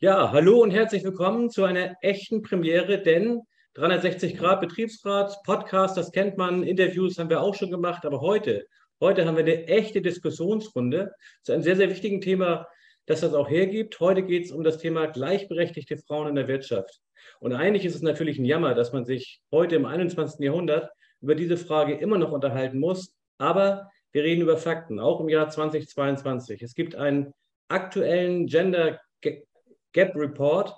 Ja, hallo und herzlich willkommen zu einer echten Premiere, denn 360 Grad Betriebsrat, Podcast, das kennt man, Interviews haben wir auch schon gemacht, aber heute, heute haben wir eine echte Diskussionsrunde zu einem sehr, sehr wichtigen Thema, das das auch hergibt. Heute geht es um das Thema gleichberechtigte Frauen in der Wirtschaft. Und eigentlich ist es natürlich ein Jammer, dass man sich heute im 21. Jahrhundert über diese Frage immer noch unterhalten muss, aber wir reden über Fakten, auch im Jahr 2022. Es gibt einen aktuellen Gender Gap Report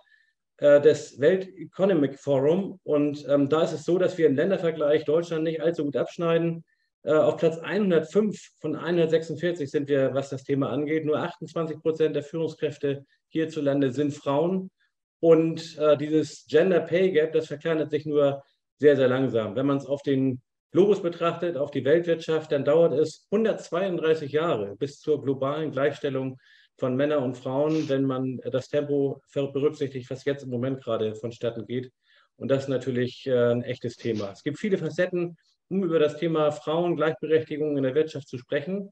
äh, des Welt Economic Forum. Und ähm, da ist es so, dass wir im Ländervergleich Deutschland nicht allzu gut abschneiden. Äh, auf Platz 105 von 146 sind wir, was das Thema angeht. Nur 28 Prozent der Führungskräfte hierzulande sind Frauen. Und äh, dieses Gender Pay Gap, das verkleinert sich nur sehr, sehr langsam. Wenn man es auf den Globus betrachtet, auf die Weltwirtschaft, dann dauert es 132 Jahre bis zur globalen Gleichstellung von Männern und Frauen, wenn man das Tempo berücksichtigt, was jetzt im Moment gerade vonstatten geht. Und das ist natürlich äh, ein echtes Thema. Es gibt viele Facetten, um über das Thema Frauengleichberechtigung in der Wirtschaft zu sprechen.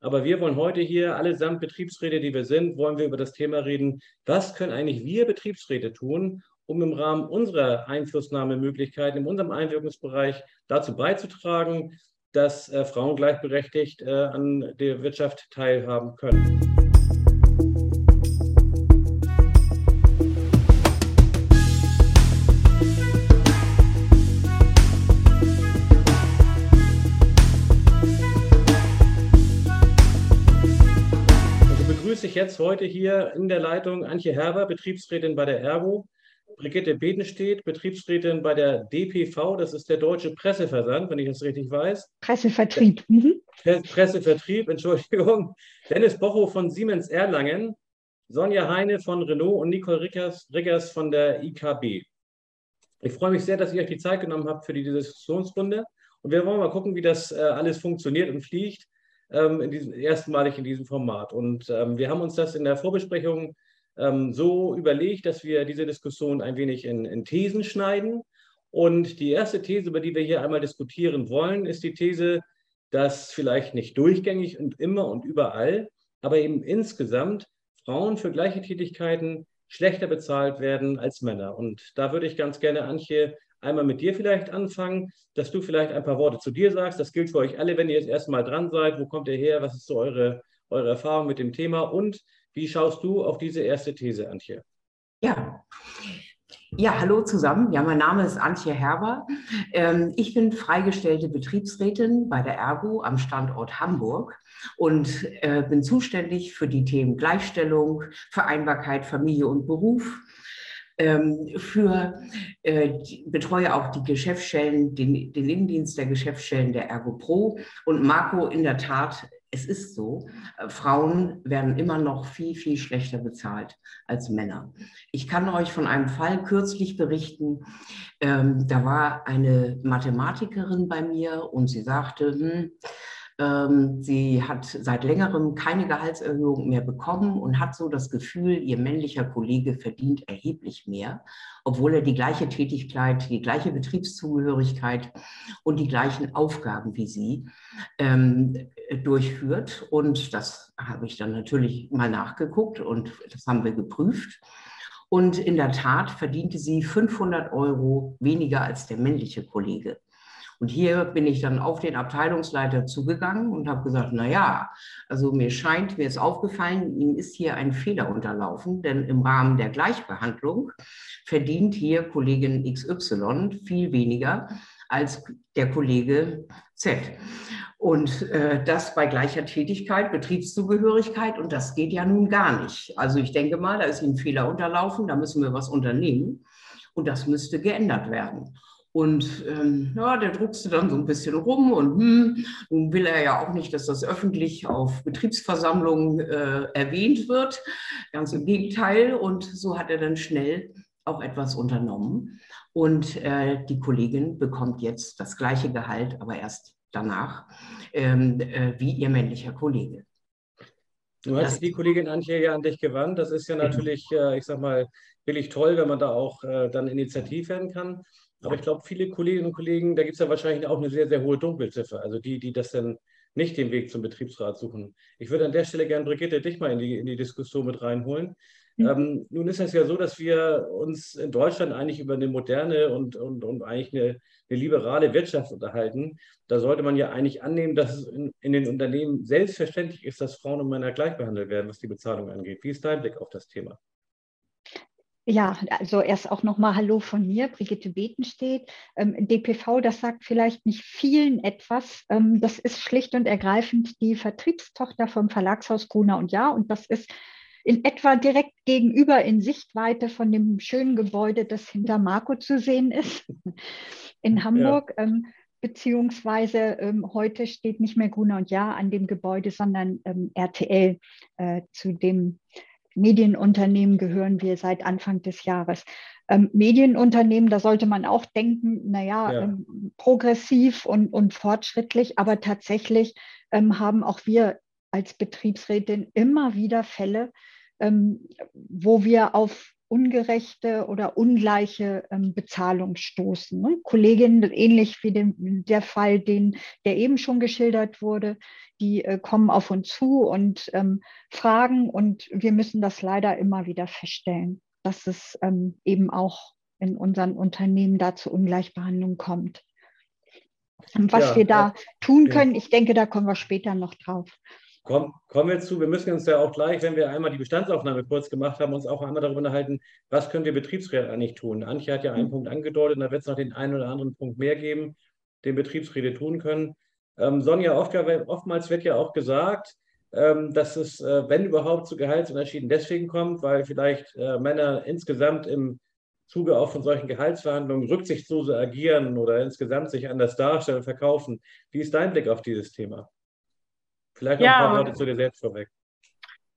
Aber wir wollen heute hier, allesamt Betriebsräte, die wir sind, wollen wir über das Thema reden, was können eigentlich wir Betriebsräte tun, um im Rahmen unserer Einflussnahmemöglichkeiten, in unserem Einwirkungsbereich dazu beizutragen, dass äh, Frauen gleichberechtigt äh, an der Wirtschaft teilhaben können. Jetzt heute hier in der Leitung Antje Herber, Betriebsrätin bei der Ergo, Brigitte Bedenstedt, Betriebsrätin bei der DPV, das ist der Deutsche Presseversand, wenn ich das richtig weiß. Pressevertrieb. Mhm. Pressevertrieb, Entschuldigung. Dennis Bocho von Siemens Erlangen, Sonja Heine von Renault und Nicole Rickers, Rickers von der IKB. Ich freue mich sehr, dass ihr euch die Zeit genommen habt für die Diskussionsrunde. Und wir wollen mal gucken, wie das äh, alles funktioniert und fliegt ähm, in diesem, erstmalig in diesem Format. Und ähm, wir haben uns das in der Vorbesprechung ähm, so überlegt, dass wir diese Diskussion ein wenig in, in Thesen schneiden. Und die erste These, über die wir hier einmal diskutieren wollen, ist die These, dass vielleicht nicht durchgängig und immer und überall, aber eben insgesamt Frauen für gleiche Tätigkeiten schlechter bezahlt werden als Männer. Und da würde ich ganz gerne, Antje, einmal mit dir vielleicht anfangen, dass du vielleicht ein paar Worte zu dir sagst. Das gilt für euch alle, wenn ihr das erste Mal dran seid. Wo kommt ihr her? Was ist so eure, eure Erfahrung mit dem Thema? Und wie schaust du auf diese erste These, Antje? Ja. Ja, hallo zusammen. Ja, mein Name ist Antje Herber. Ähm, ich bin freigestellte Betriebsrätin bei der Ergo am Standort Hamburg und äh, bin zuständig für die Themen Gleichstellung, Vereinbarkeit, Familie und Beruf, für äh, betreue auch die Geschäftsstellen, den, den Innendienst der Geschäftsstellen der Ergo Pro. Und Marco, in der Tat, es ist so, äh, Frauen werden immer noch viel, viel schlechter bezahlt als Männer. Ich kann euch von einem Fall kürzlich berichten. Ähm, da war eine Mathematikerin bei mir und sie sagte, hm, ähm, sie hat seit längerem keine Gehaltserhöhung mehr bekommen und hat so das Gefühl, ihr männlicher Kollege verdient erheblich mehr, obwohl er die gleiche Tätigkeit, die gleiche Betriebszugehörigkeit und die gleichen Aufgaben wie sie ähm, durchführt. Und das habe ich dann natürlich mal nachgeguckt und das haben wir geprüft. Und in der Tat verdiente sie 500 Euro weniger als der männliche Kollege. Und hier bin ich dann auf den Abteilungsleiter zugegangen und habe gesagt, na ja, also mir scheint, mir ist aufgefallen, ihm ist hier ein Fehler unterlaufen, denn im Rahmen der Gleichbehandlung verdient hier Kollegin XY viel weniger als der Kollege Z. Und äh, das bei gleicher Tätigkeit, Betriebszugehörigkeit, und das geht ja nun gar nicht. Also ich denke mal, da ist ein Fehler unterlaufen, da müssen wir was unternehmen und das müsste geändert werden. Und ähm, ja, der druckste dann so ein bisschen rum und hm, nun will er ja auch nicht, dass das öffentlich auf Betriebsversammlungen äh, erwähnt wird. Ganz im Gegenteil. Und so hat er dann schnell auch etwas unternommen. Und äh, die Kollegin bekommt jetzt das gleiche Gehalt, aber erst danach, ähm, äh, wie ihr männlicher Kollege. Du hast die Kollegin Antje ja an dich gewandt. Das ist ja genau. natürlich, äh, ich sag mal, billig toll, wenn man da auch äh, dann initiativ werden kann. Aber ich glaube, viele Kolleginnen und Kollegen, da gibt es ja wahrscheinlich auch eine sehr, sehr hohe Dunkelziffer. Also die, die das dann nicht den Weg zum Betriebsrat suchen. Ich würde an der Stelle gerne, Brigitte, dich mal in die, in die Diskussion mit reinholen. Mhm. Ähm, nun ist es ja so, dass wir uns in Deutschland eigentlich über eine moderne und, und, und eigentlich eine, eine liberale Wirtschaft unterhalten. Da sollte man ja eigentlich annehmen, dass es in, in, den Unternehmen selbstverständlich ist, dass Frauen und Männer gleich behandelt werden, was die Bezahlung angeht. Wie ist dein Blick auf das Thema? Ja, also erst auch nochmal Hallo von mir, Brigitte Betenstedt. Ähm, DPV, das sagt vielleicht nicht vielen etwas. Ähm, das ist schlicht und ergreifend die Vertriebstochter vom Verlagshaus Gruner und Ja. Und das ist in etwa direkt gegenüber in Sichtweite von dem schönen Gebäude, das hinter Marco zu sehen ist, in Hamburg. Ja. Ähm, beziehungsweise heute steht nicht mehr Gruner und Ja an dem Gebäude, sondern RTL äh, zu dem Medienunternehmen gehören wir seit Anfang des Jahres. Ähm, Medienunternehmen, da sollte man auch denken, naja, ja. ähm, progressiv und, und fortschrittlich, aber tatsächlich ähm, haben auch wir als Betriebsrätin immer wieder Fälle, ähm, wo wir auf ungerechte oder ungleiche ähm, Bezahlung stoßen. Ne? Kolleginnen, ähnlich wie dem, der Fall, den, der eben schon geschildert wurde, die äh, kommen auf uns zu und ähm, fragen und wir müssen das leider immer wieder feststellen, dass es ähm, eben auch in unseren Unternehmen da zu Ungleichbehandlung kommt. Was ja, wir da ja, tun können, ja. ich denke, da kommen wir später noch drauf. Komm, kommen wir zu, wir müssen uns ja auch gleich, wenn wir einmal die Bestandsaufnahme kurz gemacht haben, uns auch einmal darüber unterhalten, was können wir Betriebsräte eigentlich tun. Antje hat ja einen mhm. Punkt angedeutet, da wird es noch den einen oder anderen Punkt mehr geben, den Betriebsräte tun können. Ähm, Sonja, oft, oftmals wird ja auch gesagt, ähm, dass es, äh, wenn überhaupt, zu Gehaltsunterschieden deswegen kommt, weil vielleicht äh, Männer insgesamt im Zuge auch von solchen Gehaltsverhandlungen rücksichtslose agieren oder insgesamt sich anders darstellen, verkaufen. Wie ist dein Blick auf dieses Thema? Vielleicht noch ja, ein paar Worte zu dir selbst vorweg.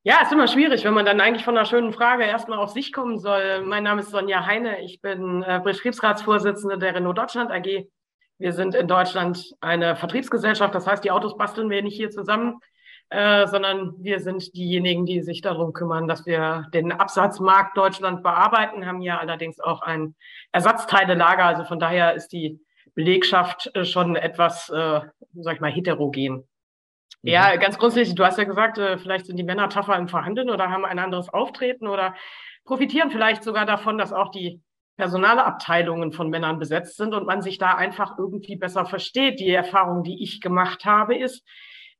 Ja, ist immer schwierig, wenn man dann eigentlich von einer schönen Frage erstmal auf sich kommen soll. Mein Name ist Sonja Heine, ich bin äh, Betriebsratsvorsitzende der Renault Deutschland AG. Wir sind in Deutschland eine Vertriebsgesellschaft, das heißt, die Autos basteln wir nicht hier zusammen, äh, sondern wir sind diejenigen, die sich darum kümmern, dass wir den Absatzmarkt Deutschland bearbeiten, haben hier allerdings auch ein Ersatzteilelager. Also von daher ist die Belegschaft äh, schon etwas, äh, sag ich mal, heterogen. Ja, mhm. ganz grundsätzlich, du hast ja gesagt, äh, vielleicht sind die Männer tougher im Verhandeln oder haben ein anderes Auftreten oder profitieren vielleicht sogar davon, dass auch die Personalabteilungen von Männern besetzt sind und man sich da einfach irgendwie besser versteht. Die Erfahrung, die ich gemacht habe, ist,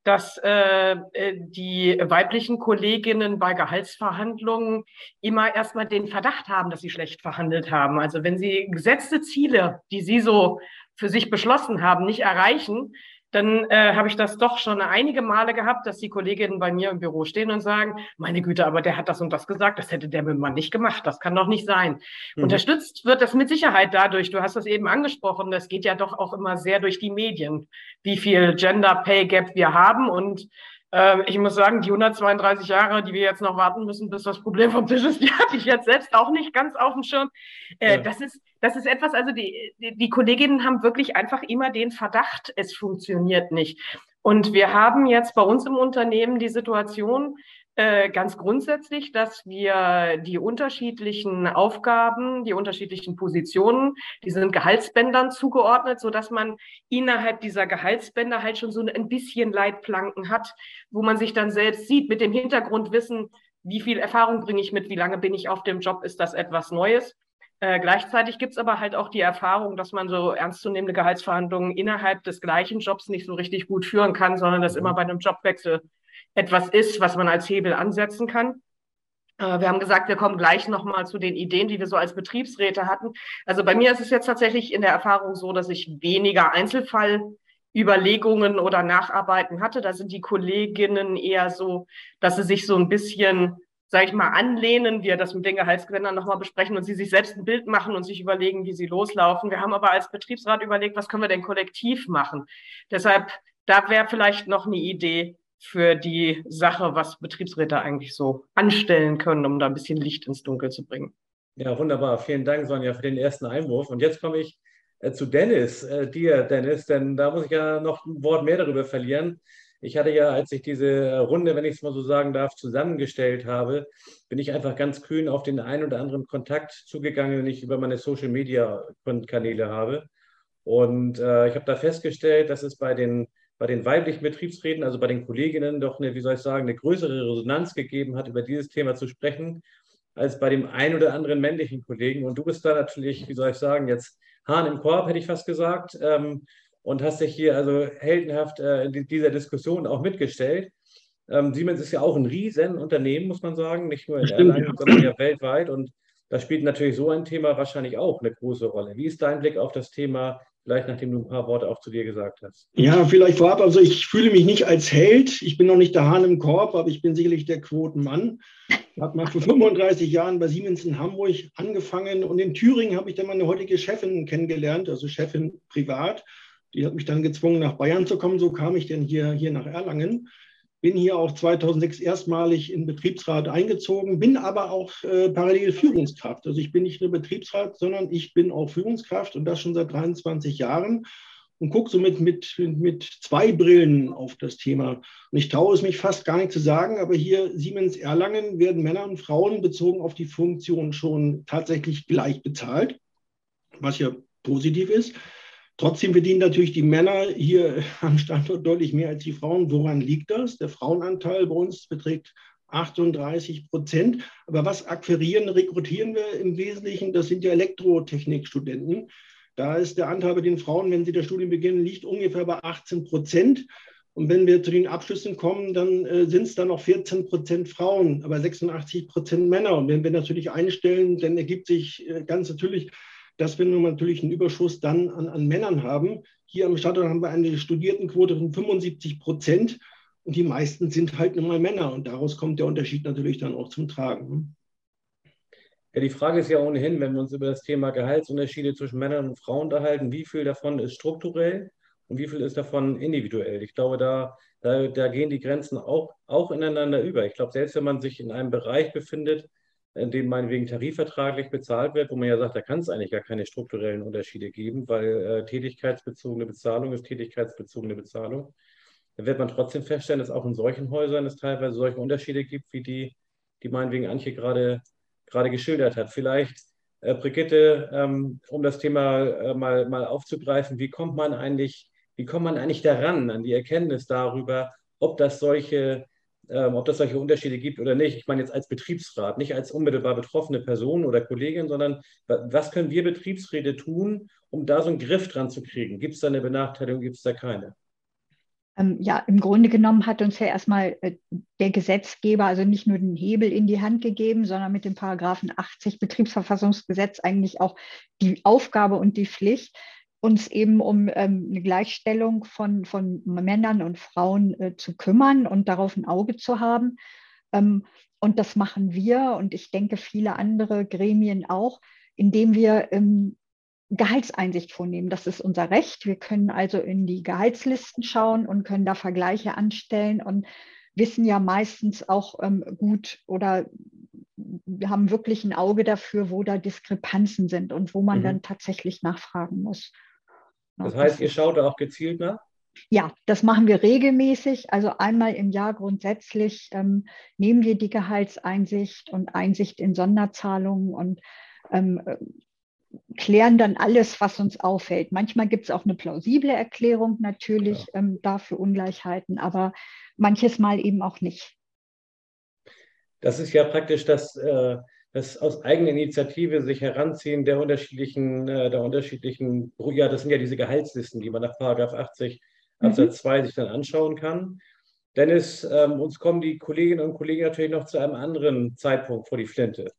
dass äh, äh die weiblichen Kolleginnen bei Gehaltsverhandlungen immer erstmal den Verdacht haben, dass sie schlecht verhandelt haben. Also wenn sie gesetzte Ziele, die sie so für sich beschlossen haben, nicht erreichen, dann äh, habe ich das doch schon einige Male gehabt, dass die Kolleginnen bei mir im Büro stehen und sagen, meine Güte, aber der hat das und das gesagt, das hätte der mit Mann nicht gemacht, das kann doch nicht sein. Mhm. Unterstützt wird das mit Sicherheit dadurch, du hast das eben angesprochen, das geht ja doch auch immer sehr durch die Medien, wie viel Gender Pay Gap wir haben und ähm, ich muss sagen, die 132 Jahre, die wir jetzt noch warten müssen, bis das Problem vom Tisch ist, die hatte ich jetzt selbst auch nicht ganz auf dem Schirm. Äh, ja. Das ist, das ist etwas, also die, die, die Kolleginnen haben wirklich einfach immer den Verdacht, es funktioniert nicht. Und wir haben jetzt bei uns im Unternehmen die Situation, äh, ganz grundsätzlich, dass wir die unterschiedlichen Aufgaben, die unterschiedlichen Positionen, die sind Gehaltsbändern zugeordnet, so dass man innerhalb dieser Gehaltsbänder halt schon so ein bisschen Leitplanken hat, wo man sich dann selbst sieht mit dem Hintergrundwissen, wie viel Erfahrung bringe ich mit, wie lange bin ich auf dem Job, ist das etwas Neues. Äh, gleichzeitig gibt es aber halt auch die Erfahrung, dass man so ernstzunehmende Gehaltsverhandlungen innerhalb des gleichen Jobs nicht so richtig gut führen kann, sondern dass immer bei einem Jobwechsel etwas ist, was man als Hebel ansetzen kann. Äh, wir haben gesagt, wir kommen gleich nochmal zu den Ideen, die wir so als Betriebsräte hatten. Also bei mir ist es jetzt tatsächlich in der Erfahrung so, dass ich weniger Einzelfallüberlegungen oder Nacharbeiten hatte. Da sind die Kolleginnen eher so, dass sie sich so ein bisschen, sage ich mal, anlehnen, wir das mit den Gehaltsgewändern nochmal besprechen und sie sich selbst ein Bild machen und sich überlegen, wie sie loslaufen. Wir haben aber als Betriebsrat überlegt, was können wir denn kollektiv machen. Deshalb, da wäre vielleicht noch eine Idee, für die Sache, was Betriebsräte eigentlich so anstellen können, um da ein bisschen Licht ins Dunkel zu bringen. Ja, wunderbar. Vielen Dank, Sonja, für den ersten Einwurf. Und jetzt komme ich äh, zu Dennis, äh, dir, Dennis, denn da muss ich ja noch ein Wort mehr darüber verlieren. Ich hatte ja, als ich diese Runde, wenn ich es mal so sagen darf, zusammengestellt habe, bin ich einfach ganz kühn auf den einen oder anderen Kontakt zugegangen, den ich über meine Social-Media-Kanäle habe. Und äh, ich habe da festgestellt, dass es bei den bei den weiblichen Betriebsräten, also bei den Kolleginnen, doch eine, wie soll ich sagen, eine größere Resonanz gegeben hat, über dieses Thema zu sprechen. als bei dem einen oder anderen männlichen Kollegen. Und du bist da natürlich, wie soll ich sagen, jetzt Hahn im Korb, hätte ich fast gesagt, ähm, und hast dich hier also heldenhaft äh, in dieser Diskussion auch mitgestellt. Ähm, Siemens ist ja auch ein Riesenunternehmen, muss man sagen, nicht nur in Stimmt, Erlangen, ja. sondern ja weltweit. Und da spielt natürlich so ein Thema wahrscheinlich auch eine große Rolle. Wie ist dein Blick auf das Thema Vielleicht nachdem du ein paar Worte auch zu dir gesagt hast. Ja, vielleicht vorab. Also ich fühle mich nicht als Held. Ich bin noch nicht der Hahn im Korb, aber ich bin sicherlich der Quotenmann. Ich habe mal vor 35 Jahren bei Siemens in Hamburg angefangen und in Thüringen habe ich dann meine heutige Chefin kennengelernt, also Chefin privat. Die hat mich dann gezwungen, nach Bayern zu kommen. So kam ich dann hier, hier nach Erlangen bin hier auch 2006 erstmalig in Betriebsrat eingezogen, bin aber auch äh, parallel Führungskraft. Also ich bin nicht nur Betriebsrat, sondern ich bin auch Führungskraft und das schon seit 23 Jahren und gucke somit mit, mit zwei Brillen auf das Thema. Und ich traue es mich fast gar nicht zu sagen, aber hier Siemens Erlangen werden Männer und Frauen bezogen auf die Funktion schon tatsächlich gleich bezahlt, was ja positiv ist. Trotzdem verdienen natürlich die Männer hier am Standort deutlich mehr als die Frauen. Woran liegt das? Der Frauenanteil bei uns beträgt 38 Prozent. Aber was akquirieren, rekrutieren wir im Wesentlichen? Das sind ja Elektrotechnikstudenten. Da ist der Anteil bei den Frauen, wenn sie das Studium beginnen, liegt ungefähr bei 18 Prozent. Und wenn wir zu den Abschlüssen kommen, dann äh, sind es dann noch 14 Prozent Frauen, aber 86 Prozent Männer. Und wenn wir natürlich einstellen, dann ergibt sich äh, ganz natürlich dass wir natürlich einen Überschuss dann an, an Männern haben. Hier am Standort haben wir eine Studiertenquote von 75 Prozent und die meisten sind halt nun mal Männer und daraus kommt der Unterschied natürlich dann auch zum Tragen. Ja, die Frage ist ja ohnehin, wenn wir uns über das Thema Gehaltsunterschiede zwischen Männern und Frauen unterhalten, wie viel davon ist strukturell und wie viel ist davon individuell? Ich glaube, da, da, da gehen die Grenzen auch, auch ineinander über. Ich glaube, selbst wenn man sich in einem Bereich befindet, in dem meinetwegen tarifvertraglich bezahlt wird, wo man ja sagt, da kann es eigentlich gar keine strukturellen Unterschiede geben, weil äh, tätigkeitsbezogene Bezahlung ist tätigkeitsbezogene Bezahlung. Dann wird man trotzdem feststellen, dass auch in solchen Häusern es teilweise solche Unterschiede gibt, wie die, die meinetwegen Antje gerade, gerade geschildert hat. Vielleicht, äh, Brigitte, ähm, um das Thema äh, mal, mal aufzugreifen, wie kommt man eigentlich, wie kommt man eigentlich daran, an die Erkenntnis darüber, ob das solche ähm, ob das solche Unterschiede gibt oder nicht. Ich meine jetzt als Betriebsrat, nicht als unmittelbar betroffene Person oder Kollegin, sondern was können wir Betriebsräte tun, um da so einen Griff dran zu kriegen? Gibt es da eine Benachteiligung, gibt es da keine? Ähm, ja, im Grunde genommen hat uns ja erstmal äh, der Gesetzgeber also nicht nur den Hebel in die Hand gegeben, sondern mit dem Paragraphen 80 Betriebsverfassungsgesetz eigentlich auch die Aufgabe und die Pflicht, uns eben um ähm, eine Gleichstellung von, von Männern und Frauen äh, zu kümmern und darauf ein Auge zu haben. Ähm, und das machen wir und ich denke viele andere Gremien auch, indem wir ähm, Gehaltseinsicht vornehmen. Das ist unser Recht. Wir können also in die Gehaltslisten schauen und können da Vergleiche anstellen und wissen ja meistens auch ähm, gut oder wir haben wirklich ein Auge dafür, wo da Diskrepanzen sind und wo man mhm. dann tatsächlich nachfragen muss. Das heißt, ihr schaut da auch gezielt nach? Ja, das machen wir regelmäßig. Also einmal im Jahr grundsätzlich ähm, nehmen wir die Gehaltseinsicht und Einsicht in Sonderzahlungen und ähm, klären dann alles, was uns auffällt. Manchmal gibt es auch eine plausible Erklärung natürlich ja. ähm, dafür Ungleichheiten, aber manches Mal eben auch nicht. Das ist ja praktisch das, äh, das aus eigener Initiative sich heranziehen der unterschiedlichen, äh, der unterschiedlichen, ja, das sind ja diese Gehaltslisten, die man nach Paragraph 80 Absatz mhm. 2 sich dann anschauen kann. Dennis, ähm, uns kommen die Kolleginnen und Kollegen natürlich noch zu einem anderen Zeitpunkt vor die Flinte.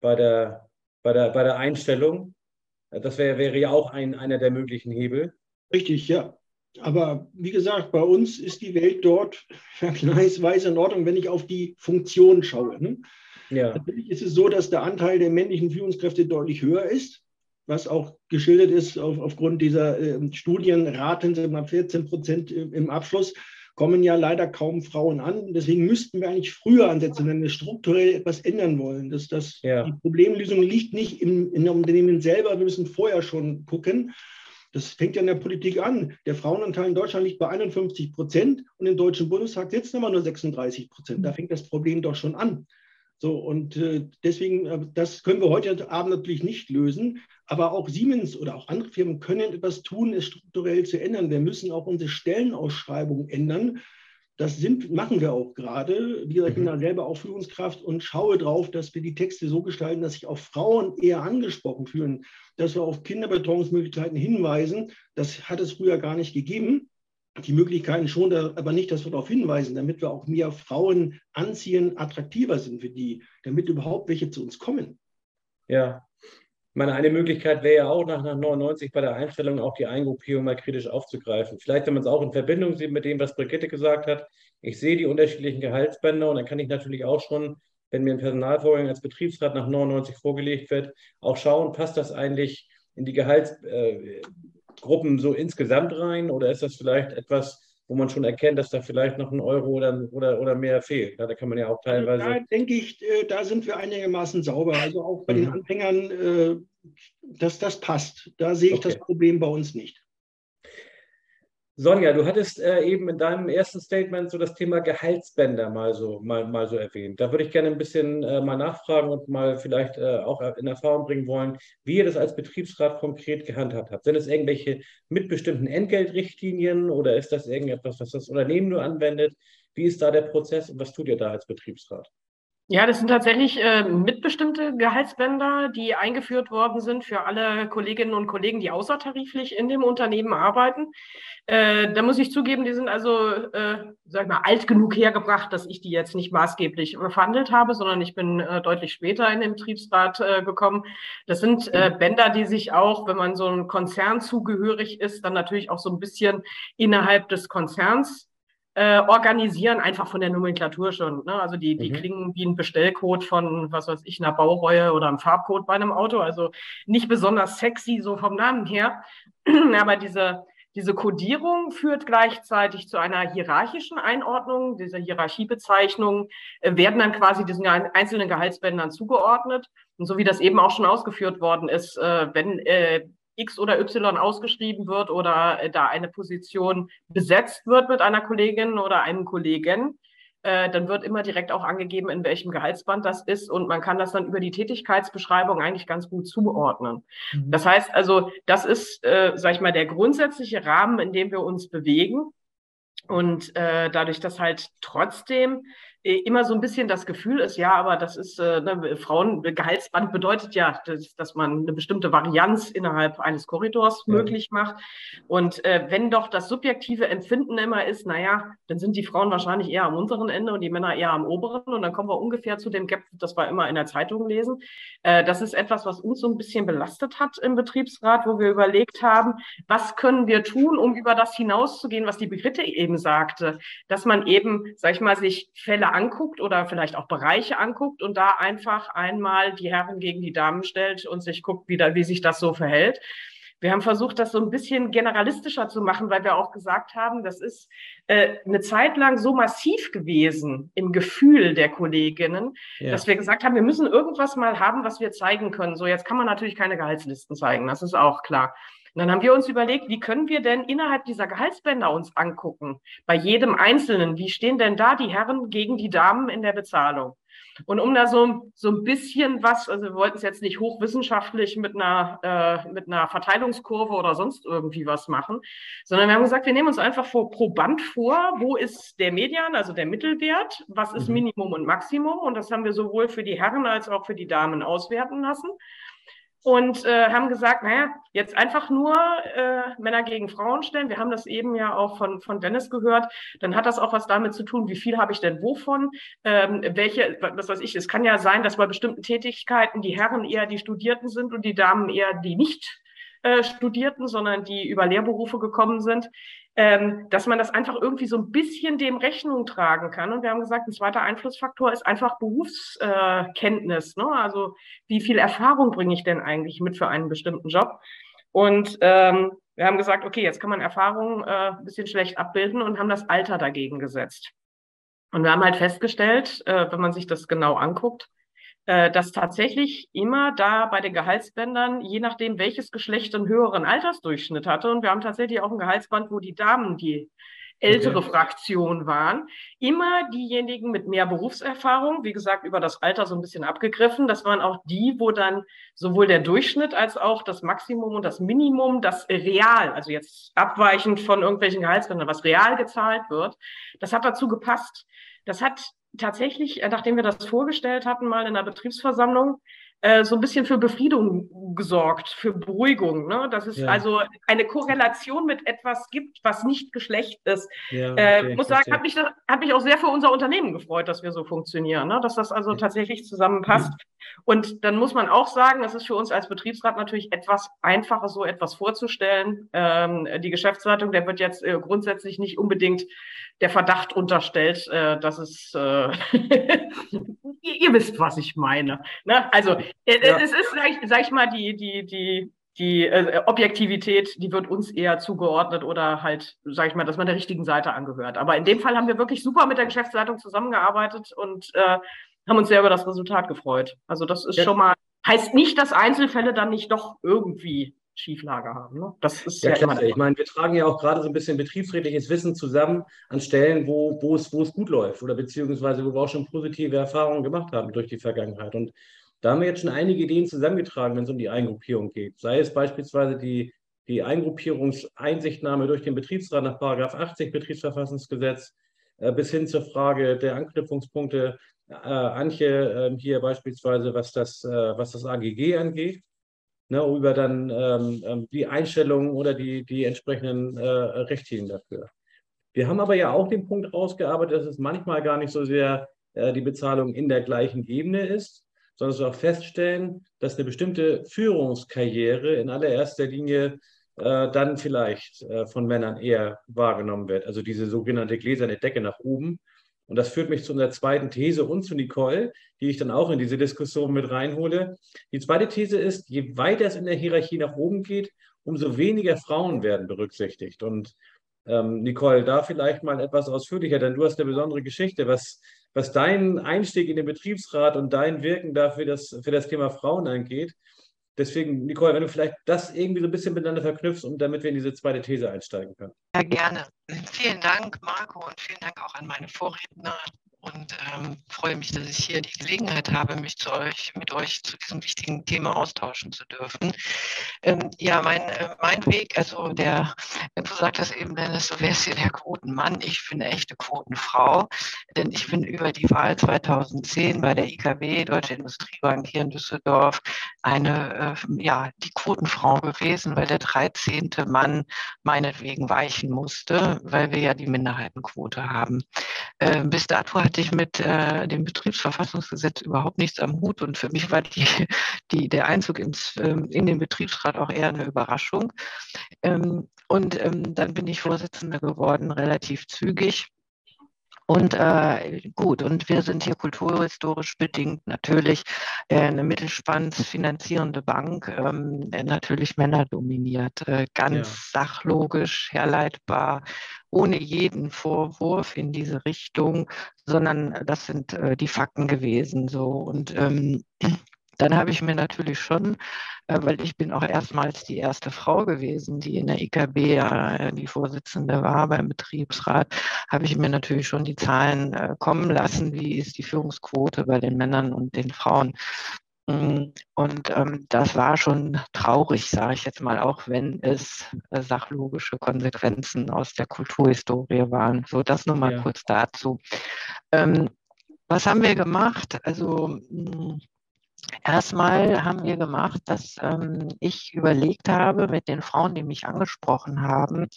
Bei der, bei der, bei der Einstellung. Das wär, wäre ja auch ein, einer der möglichen Hebel. Richtig, ja. Aber wie gesagt, bei uns ist die Welt dort vergleichsweise in Ordnung, wenn ich auf die Funktion schaue. Ne? Ja. Natürlich ist es so, dass der Anteil der männlichen Führungskräfte deutlich höher ist, was auch geschildert ist auf, aufgrund dieser äh, Studienraten, sind mal 14 Prozent im Abschluss, kommen ja leider kaum Frauen an. Deswegen müssten wir eigentlich früher ansetzen, wenn wir strukturell etwas ändern wollen. Das, das, ja. Die Problemlösung liegt nicht im, in Unternehmen selber, wir müssen vorher schon gucken. Das fängt ja in der Politik an. Der Frauenanteil in Deutschland liegt bei 51 Prozent und im Deutschen Bundestag sitzen immer nur 36 Prozent. Da fängt das Problem doch schon an. So, und äh, deswegen, äh, das können wir heute Abend natürlich nicht lösen. Aber auch Siemens oder auch andere Firmen können etwas tun, es strukturell zu ändern. Wir müssen auch unsere Stellenausschreibung ändern. Das sind, machen wir auch gerade. Wie gesagt, ich bin mhm. da selber auch Führungskraft und schaue drauf, dass wir die Texte so gestalten, dass sich auch Frauen eher angesprochen fühlen, dass wir auf Kinderbetreuungsmöglichkeiten hinweisen. Das hat es früher gar nicht gegeben. Die Möglichkeiten schon, aber nicht, dass wir darauf hinweisen, damit wir auch mehr Frauen anziehen, attraktiver sind für die, damit überhaupt welche zu uns kommen. Ja, meine, eine Möglichkeit wäre ja auch nach, nach 99 bei der Einstellung auch die Eingruppierung mal kritisch aufzugreifen. Vielleicht, wenn man es auch in Verbindung sieht mit dem, was Brigitte gesagt hat. Ich sehe die unterschiedlichen Gehaltsbänder und dann kann ich natürlich auch schon, wenn mir ein Personalvorgang als Betriebsrat nach 99 vorgelegt wird, auch schauen, passt das eigentlich in die Gehaltsgruppen äh, so insgesamt rein oder ist das vielleicht etwas, wo man schon erkennt, dass da vielleicht noch ein Euro oder, oder, oder mehr fehlt. Da kann man ja auch teilweise. Da denke ich, äh, da sind wir einigermaßen sauber. Also auch bei mhm. den Anfängern, äh, dass das passt. Da sehe ich okay. das Problem bei uns nicht. Sonja, du hattest äh, eben in deinem ersten Statement so das Thema Gehaltsbänder mal so, mal, mal so erwähnt. Da würde ich gerne ein bisschen äh, mal nachfragen und mal vielleicht äh, auch in Erfahrung bringen wollen, wie ihr das als Betriebsrat konkret gehandhabt habt. Sind es irgendwelche mitbestimmten Entgeltrichtlinien oder ist das irgendetwas, was das Unternehmen nur anwendet? Wie ist da der Prozess und was tut ihr da als Betriebsrat? Ja, das sind tatsächlich äh, mitbestimmte Gehaltsbänder, die eingeführt worden sind für alle Kolleginnen und Kollegen, die außertariflich in dem Unternehmen arbeiten. Äh, da muss ich zugeben, die sind also, äh, sag mal, alt genug hergebracht, dass ich die jetzt nicht maßgeblich verhandelt habe, sondern ich bin äh, deutlich später in den Betriebsrat äh, gekommen. Das sind äh, Bänder, die sich auch, wenn man so ein Konzern zugehörig ist, dann natürlich auch so ein bisschen innerhalb des Konzerns äh, organisieren, einfach von der Nomenklatur schon. Ne? Also die, die mhm. klingen wie ein Bestellcode von, was weiß ich, einer Baureue oder einem Farbcode bei einem Auto. Also nicht besonders sexy so vom Namen her. Aber diese, diese Codierung führt gleichzeitig zu einer hierarchischen Einordnung. Diese Hierarchiebezeichnungen äh, werden dann quasi diesen einzelnen Gehaltsbändern zugeordnet. Und so wie das eben auch schon ausgeführt worden ist, äh, wenn äh, X oder Y ausgeschrieben wird oder äh, da eine Position besetzt wird mit einer Kollegin oder einem Kollegen, äh, dann wird immer direkt auch angegeben, in welchem Gehaltsband das ist und man kann das dann über die Tätigkeitsbeschreibung eigentlich ganz gut zuordnen. Mhm. Das heißt also, das ist, äh, sag ich mal, der grundsätzliche Rahmen, in dem wir uns bewegen. Und äh, dadurch, dass halt trotzdem immer so ein bisschen das Gefühl ist, ja, aber das ist, äh, ne, Frauengehaltsband bedeutet ja, dass, dass man eine bestimmte Varianz innerhalb eines Korridors ja. möglich macht. Und äh, wenn doch das subjektive Empfinden immer ist, naja, dann sind die Frauen wahrscheinlich eher am unteren Ende und die Männer eher am oberen und dann kommen wir ungefähr zu dem Gap, das wir immer in der Zeitung lesen. Äh, das ist etwas, was uns so ein bisschen belastet hat im Betriebsrat, wo wir überlegt haben, was können wir tun, um über das hinauszugehen, was die Brigitte eben sagte, dass man eben, sag ich mal, sich Fälle anguckt oder vielleicht auch Bereiche anguckt und da einfach einmal die Herren gegen die Damen stellt und sich guckt, wie, da, wie sich das so verhält. Wir haben versucht, das so ein bisschen generalistischer zu machen, weil wir auch gesagt haben, das ist äh, eine Zeit lang so massiv gewesen im Gefühl der Kolleginnen, ja. dass wir gesagt haben, wir müssen irgendwas mal haben, was wir zeigen können. So, jetzt kann man natürlich keine Gehaltslisten zeigen, das ist auch klar. Und dann haben wir uns überlegt, wie können wir denn innerhalb dieser Gehaltsbänder uns angucken? Bei jedem Einzelnen, wie stehen denn da die Herren gegen die Damen in der Bezahlung? Und um da so, so ein bisschen was, also wir wollten es jetzt nicht hochwissenschaftlich mit einer, äh, mit einer Verteilungskurve oder sonst irgendwie was machen, sondern wir haben gesagt, wir nehmen uns einfach vor, pro Band vor, wo ist der Median, also der Mittelwert, was ist mhm. Minimum und Maximum. Und das haben wir sowohl für die Herren als auch für die Damen auswerten lassen und äh, haben gesagt, naja, jetzt einfach nur äh, Männer gegen Frauen stellen. Wir haben das eben ja auch von, von Dennis gehört. Dann hat das auch was damit zu tun, wie viel habe ich denn wovon? Ähm, welche, was weiß ich, es kann ja sein, dass bei bestimmten Tätigkeiten die Herren eher die Studierten sind und die Damen eher die nicht äh, Studierten, sondern die über Lehrberufe gekommen sind ähm, dass man das einfach irgendwie so ein bisschen dem Rechnung tragen kann. Und wir haben gesagt, ein zweiter Einflussfaktor ist einfach Berufskenntnis. Äh, ne? Also wie viel Erfahrung bringe ich denn eigentlich mit für einen bestimmten Job? Und ähm, wir haben gesagt, okay, jetzt kann man Erfahrung äh, ein bisschen schlecht abbilden und haben das Alter dagegen gesetzt. Und wir haben halt festgestellt, äh, wenn man sich das genau anguckt, dass tatsächlich immer da bei den Gehaltsbändern, je nachdem welches Geschlecht einen höheren Altersdurchschnitt hatte, und wir haben tatsächlich auch ein Gehaltsband, wo die Damen die ältere okay. Fraktion waren. Immer diejenigen mit mehr Berufserfahrung, wie gesagt, über das Alter so ein bisschen abgegriffen. Das waren auch die, wo dann sowohl der Durchschnitt als auch das Maximum und das Minimum, das real, also jetzt abweichend von irgendwelchen Gehaltsbändern, was real gezahlt wird, das hat dazu gepasst. Das hat tatsächlich, äh, nachdem wir das vorgestellt hatten, mal in der Betriebsversammlung, äh, so ein bisschen für Befriedung gesorgt, für Beruhigung. Ne? Dass es ja. also eine Korrelation mit etwas gibt, was nicht Geschlecht ist. Ja, äh, okay, äh, muss sagen, hat mich, hat mich auch sehr für unser Unternehmen gefreut, dass wir so funktionieren, ne? dass das also ja. tatsächlich zusammenpasst. Und dann muss man auch sagen, es ist für uns als Betriebsrat natürlich etwas einfacher, so etwas vorzustellen. Ähm, die Geschäftsleitung, der wird jetzt äh, grundsätzlich nicht unbedingt der Verdacht unterstellt, äh, dass es, ihr, ihr, wisst, was ich meine. Ne? Also äh, ja. es ist, sag ich, sag ich, mal, die, die, die, die äh, Objektivität, die wird uns eher zugeordnet oder halt, sag ich mal, dass man der richtigen Seite angehört. Aber in dem Fall haben wir wirklich super mit der Geschäftsleitung zusammengearbeitet und äh, haben uns sehr über das Resultat gefreut. Also das ist ja. schon mal, heißt nicht, dass Einzelfälle dann nicht doch irgendwie Schieflage haben. Ne? Das ist ja, ja klar. Ich meine, wir tragen ja auch gerade so ein bisschen betriebsredliches Wissen zusammen an Stellen, wo, wo, es, wo es gut läuft oder beziehungsweise wo wir auch schon positive Erfahrungen gemacht haben durch die Vergangenheit. Und da haben wir jetzt schon einige Ideen zusammengetragen, wenn es um die Eingruppierung geht. Sei es beispielsweise die, die Eingruppierungseinsichtnahme durch den Betriebsrat nach 80 Betriebsverfassungsgesetz äh, bis hin zur Frage der Anknüpfungspunkte. Äh, Antje äh, hier beispielsweise, was das, äh, was das AGG angeht ne, über dann ähm, ähm, die Einstellungen oder die, die entsprechenden äh, Richtlinien dafür. Wir haben aber ja auch den Punkt rausgearbeitet, dass es manchmal gar nicht so sehr äh, die Bezahlung in der gleichen Ebene ist, sondern wir auch feststellen, dass eine bestimmte Führungskarriere in allererster Linie äh, dann vielleicht äh, von Männern eher wahrgenommen wird. Also diese sogenannte gläserne Decke nach oben und das führt mich zu unserer zweiten These und zu Nicole, die ich dann auch in diese Diskussion mit reinhole. Die zweite These ist, je weiter es in der Hierarchie nach oben geht, umso weniger Frauen werden berücksichtigt. Und ähm, Nicole, da vielleicht mal etwas ausführlicher, denn du hast eine besondere Geschichte, was, was deinen Einstieg in den Betriebsrat und dein Wirken da für das, für das Thema Frauen angeht. Deswegen, Nicole, wenn du vielleicht das irgendwie so ein bisschen miteinander verknüpfst und damit wir in diese zweite These einsteigen können. Ja, gerne. Vielen Dank, Marco, und vielen Dank auch an meine Vorredner und ähm, freue mich, dass ich hier die Gelegenheit habe, mich zu euch, mit euch zu diesem wichtigen Thema austauschen zu dürfen. Ähm, ja, mein, äh, mein Weg, also der, du sagtest eben, Dennis, du wärst hier der Quotenmann. Ich bin eine echte Quotenfrau, denn ich bin über die Wahl 2010 bei der IKB, Deutsche Industriebank hier in Düsseldorf, eine, äh, ja, die Quotenfrau gewesen, weil der 13. Mann meinetwegen weichen musste, weil wir ja die Minderheitenquote haben. Äh, bis dato hat hatte ich mit äh, dem Betriebsverfassungsgesetz überhaupt nichts am Hut und für mich war die, die, der Einzug ins, ähm, in den Betriebsrat auch eher eine Überraschung. Ähm, und ähm, dann bin ich Vorsitzende geworden, relativ zügig. Und äh, gut, und wir sind hier kulturhistorisch bedingt natürlich äh, eine mittelspannsfinanzierende Bank, ähm, natürlich männerdominiert, äh, ganz ja. sachlogisch, herleitbar, ohne jeden Vorwurf in diese Richtung, sondern das sind äh, die Fakten gewesen. So und ähm, dann habe ich mir natürlich schon, äh, weil ich bin auch erstmals die erste Frau gewesen, die in der IKB äh, die Vorsitzende war beim Betriebsrat, habe ich mir natürlich schon die Zahlen äh, kommen lassen, wie ist die Führungsquote bei den Männern und den Frauen. Mm, und ähm, das war schon traurig, sage ich jetzt mal, auch wenn es äh, sachlogische Konsequenzen aus der Kulturhistorie waren. So, das nur mal ja. kurz dazu. Ähm, was haben wir gemacht? Also mh, mm, Erstmal haben wir gemacht, dass ähm, ich überlegt habe mit den Frauen, die mich angesprochen haben,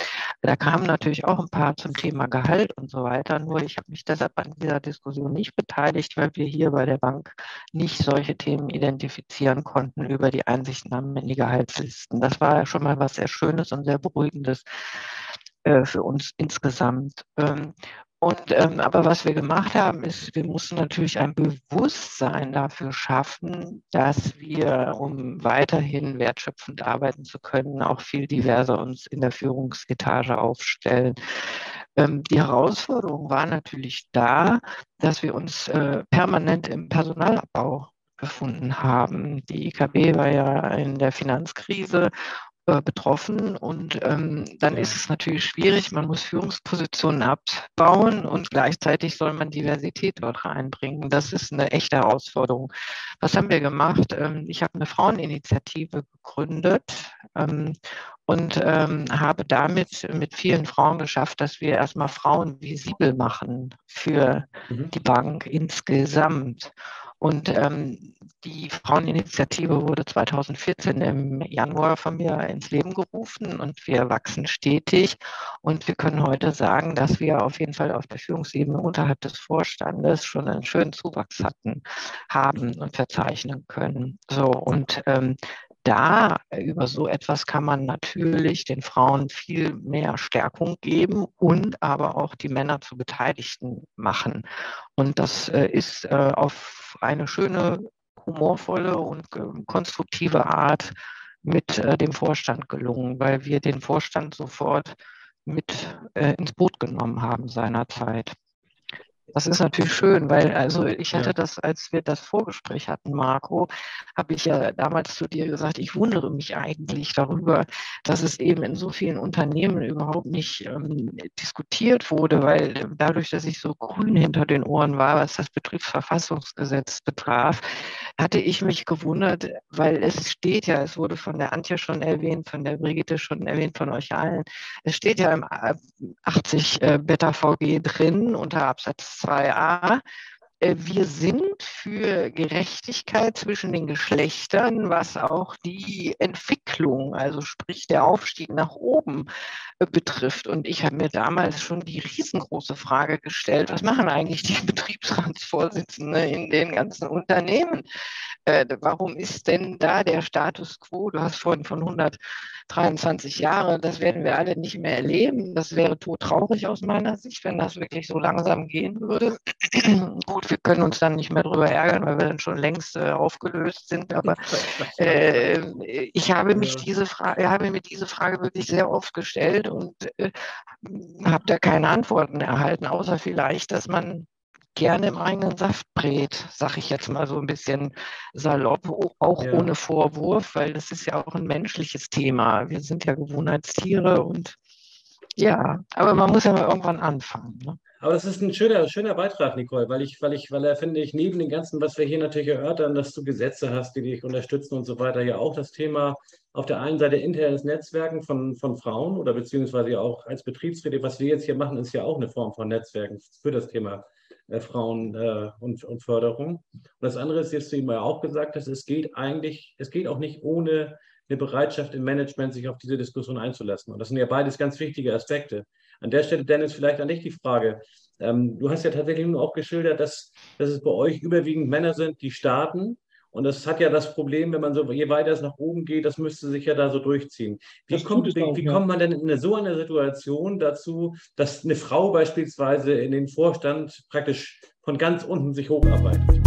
da kamen natürlich auch ein paar zum Thema Gehalt und so weiter, nur ich habe mich deshalb an dieser Diskussion nicht beteiligt, weil wir hier bei der Bank nicht solche Themen identifizieren konnten über die Einsichtnahmen in die Gehaltslisten. Das war schon mal was sehr Schönes und sehr Beruhigendes äh, für uns insgesamt. Und ähm, aber was wir gemacht haben, ist, wir mussten natürlich ein Bewusstsein dafür schaffen, dass wir, um weiterhin wertschöpfend arbeiten zu können, auch viel diverser uns in der Führungsetage aufstellen. Ähm, die Herausforderung war natürlich da, dass wir uns äh, permanent im Personalabbau befunden haben. Die IKB war ja in der Finanzkrise äh, betroffen und ähm, dann ist es natürlich schwierig. Man muss Führungspositionen abbauen und gleichzeitig soll man Diversität dort reinbringen. Das ist eine echte Herausforderung. Was haben wir gemacht? Ähm, ich habe eine Fraueninitiative gegründet ähm, und ähm, habe damit mit vielen Frauen geschafft, dass wir erstmal Frauen visibel machen für mhm. die Bank insgesamt. Und ähm, die Fraueninitiative wurde 2014 im Januar von mir ins Leben gerufen und wir wachsen stetig. Und wir können heute sagen, dass wir auf jeden Fall auf der Führungsebene unterhalb des Vorstandes schon einen schönen Zuwachs hatten, haben und verzeichnen können. So und ähm, da über so etwas kann man natürlich den Frauen viel mehr Stärkung geben und aber auch die Männer zu Beteiligten machen. Und das äh, ist äh, auf eine schöne, humorvolle und äh, konstruktive Art mit äh, dem Vorstand gelungen, weil wir den Vorstand sofort mit äh, ins Boot genommen haben seinerzeit. Das ist natürlich schön, weil also ich hatte ja. das, als wir das Vorgespräch hatten, Marco, habe ich ja damals zu dir gesagt, ich wundere mich eigentlich darüber, dass es eben in so vielen Unternehmen überhaupt nicht ähm, diskutiert wurde, weil dadurch, dass ich so grün hinter den Ohren war, was das Betriebsverfassungsgesetz betraf, hatte ich mich gewundert, weil es steht ja, es wurde von der Antje schon erwähnt, von der Brigitte schon erwähnt, von euch allen, es steht ja im 80 äh, Beta VG drin unter Absatz 2a. Äh, wir sind für Gerechtigkeit zwischen den Geschlechtern, was auch die Entwicklung, also sprich der Aufstieg nach oben äh, betrifft. Und ich habe mir damals schon die riesengroße Frage gestellt, was machen eigentlich die Betriebsratsvorsitzenden in den ganzen Unternehmen? Äh, warum ist denn da der Status quo? Du hast vorhin von 123 Jahren, das werden wir alle nicht mehr erleben. Das wäre todtraurig aus meiner Sicht, wenn das wirklich so langsam gehen würde. Gut, wir können uns dann nicht mehr darüber ärgern, weil wir dann schon längst äh, aufgelöst sind. Aber äh, ich habe mich diese Frage, habe mir diese Frage wirklich sehr oft gestellt und äh, habe da keine Antworten erhalten, außer vielleicht, dass man gerne im eigenen Saft brät, sage ich jetzt mal so ein bisschen salopp, auch ja. ohne Vorwurf, weil das ist ja auch ein menschliches Thema. Wir sind ja Gewohnheitstiere und ja, aber man muss ja mal irgendwann anfangen. Ne? Aber es ist ein schöner, schöner Beitrag, Nicole, weil ich, weil ich, weil er finde ich neben dem Ganzen, was wir hier natürlich erörtern, dass du Gesetze hast, die dich unterstützen und so weiter, ja auch das Thema auf der einen Seite internes Netzwerken von, von Frauen oder beziehungsweise auch als Betriebsräte, was wir jetzt hier machen, ist ja auch eine Form von Netzwerken für das Thema äh, Frauen äh, und, und Förderung. Und das andere ist, jetzt du ihm ja auch gesagt hast, es geht eigentlich, es geht auch nicht ohne eine Bereitschaft im Management, sich auf diese Diskussion einzulassen. Und das sind ja beides ganz wichtige Aspekte. An der Stelle, Dennis, vielleicht an dich die Frage. Ähm, du hast ja tatsächlich nur auch geschildert, dass, dass es bei euch überwiegend Männer sind, die starten und das hat ja das Problem, wenn man so, je weiter es nach oben geht, das müsste sich ja da so durchziehen. Wie, kommt, wie, wie kommt man denn in eine, so einer Situation dazu, dass eine Frau beispielsweise in den Vorstand praktisch von ganz unten sich hocharbeitet?